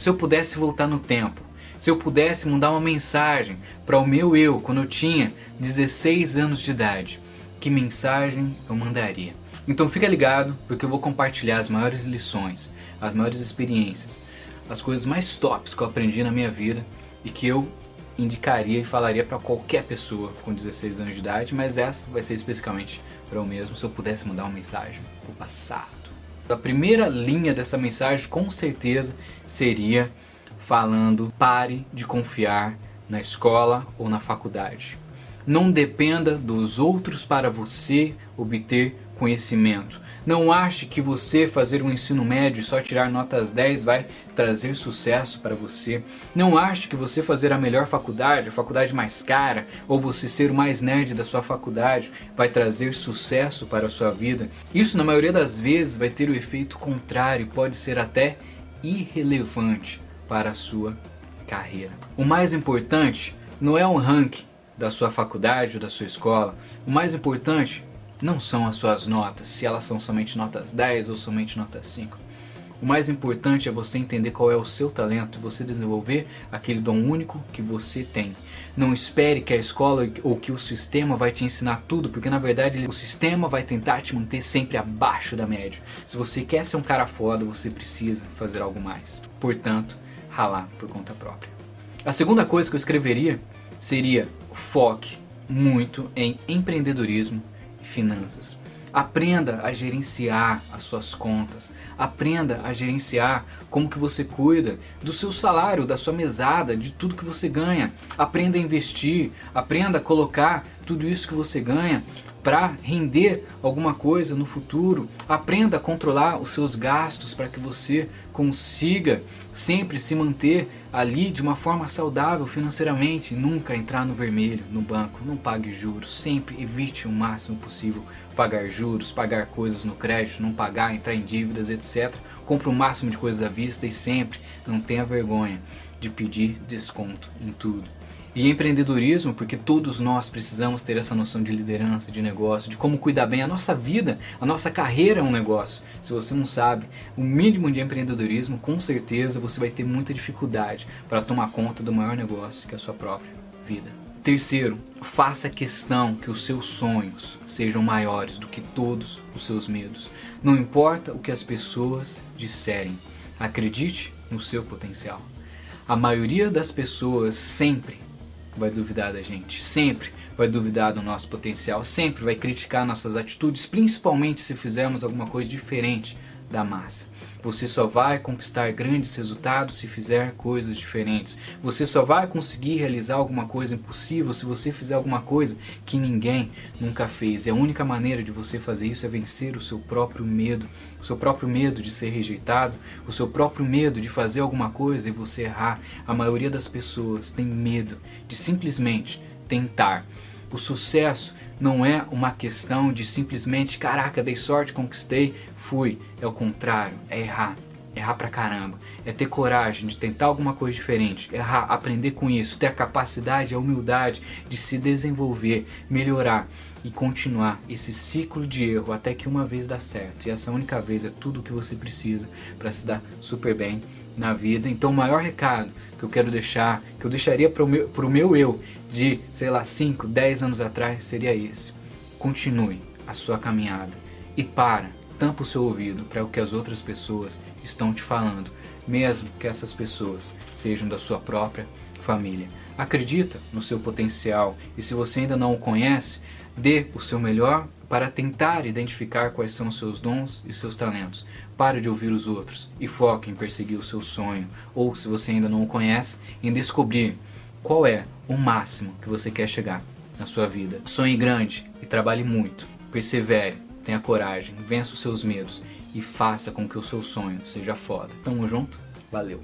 se eu pudesse voltar no tempo, se eu pudesse mandar uma mensagem para o meu eu quando eu tinha 16 anos de idade, que mensagem eu mandaria? Então fica ligado, porque eu vou compartilhar as maiores lições, as maiores experiências, as coisas mais tops que eu aprendi na minha vida e que eu indicaria e falaria para qualquer pessoa com 16 anos de idade, mas essa vai ser especificamente para eu mesmo, se eu pudesse mandar uma mensagem pro passado. A primeira linha dessa mensagem com certeza seria falando pare de confiar na escola ou na faculdade. Não dependa dos outros para você obter conhecimento. Não ache que você fazer um ensino médio e só tirar notas 10 vai trazer sucesso para você. Não ache que você fazer a melhor faculdade, a faculdade mais cara, ou você ser o mais nerd da sua faculdade vai trazer sucesso para a sua vida. Isso na maioria das vezes vai ter o efeito contrário, pode ser até irrelevante para a sua carreira. O mais importante não é o ranking da sua faculdade ou da sua escola. O mais importante não são as suas notas, se elas são somente notas 10 ou somente notas 5. O mais importante é você entender qual é o seu talento e você desenvolver aquele dom único que você tem. Não espere que a escola ou que o sistema vai te ensinar tudo, porque na verdade o sistema vai tentar te manter sempre abaixo da média. Se você quer ser um cara foda, você precisa fazer algo mais. Portanto, ralar por conta própria. A segunda coisa que eu escreveria seria foque muito em empreendedorismo finanças. Aprenda a gerenciar as suas contas. Aprenda a gerenciar como que você cuida do seu salário, da sua mesada, de tudo que você ganha. Aprenda a investir, aprenda a colocar tudo isso que você ganha para render alguma coisa no futuro. Aprenda a controlar os seus gastos para que você consiga sempre se manter ali de uma forma saudável financeiramente, nunca entrar no vermelho no banco, não pague juros, sempre evite o máximo possível pagar juros, pagar coisas no crédito, não pagar, entrar em dívidas, etc. Compre o máximo de coisas à vista e sempre não tenha vergonha de pedir desconto em tudo. E empreendedorismo, porque todos nós precisamos ter essa noção de liderança, de negócio, de como cuidar bem a nossa vida, a nossa carreira é um negócio. Se você não sabe o mínimo de empreendedorismo, com certeza você vai ter muita dificuldade para tomar conta do maior negócio, que é a sua própria vida. Terceiro, faça questão que os seus sonhos sejam maiores do que todos os seus medos. Não importa o que as pessoas disserem, acredite no seu potencial. A maioria das pessoas sempre vai duvidar da gente, sempre vai duvidar do nosso potencial, sempre vai criticar nossas atitudes, principalmente se fizermos alguma coisa diferente da massa. Você só vai conquistar grandes resultados se fizer coisas diferentes. Você só vai conseguir realizar alguma coisa impossível se você fizer alguma coisa que ninguém nunca fez. E a única maneira de você fazer isso é vencer o seu próprio medo, o seu próprio medo de ser rejeitado, o seu próprio medo de fazer alguma coisa e você errar. A maioria das pessoas tem medo de simplesmente tentar. O sucesso não é uma questão de simplesmente, caraca, dei sorte, conquistei, fui. É o contrário, é errar. Errar pra caramba. É ter coragem de tentar alguma coisa diferente. Errar, aprender com isso. Ter a capacidade, a humildade de se desenvolver, melhorar e continuar esse ciclo de erro até que uma vez dá certo. E essa única vez é tudo o que você precisa para se dar super bem na vida. Então, o maior recado que eu quero deixar, que eu deixaria para o meu, pro meu eu de, sei lá, 5, 10 anos atrás, seria esse: continue a sua caminhada e para tampa o seu ouvido para o que as outras pessoas estão te falando, mesmo que essas pessoas sejam da sua própria família. Acredita no seu potencial e se você ainda não o conhece, dê o seu melhor para tentar identificar quais são os seus dons e seus talentos. Pare de ouvir os outros e foque em perseguir o seu sonho, ou se você ainda não o conhece, em descobrir qual é o máximo que você quer chegar na sua vida. Sonhe grande e trabalhe muito. Persevere tenha coragem, vença os seus medos e faça com que o seu sonho seja foda. Tamo junto? Valeu!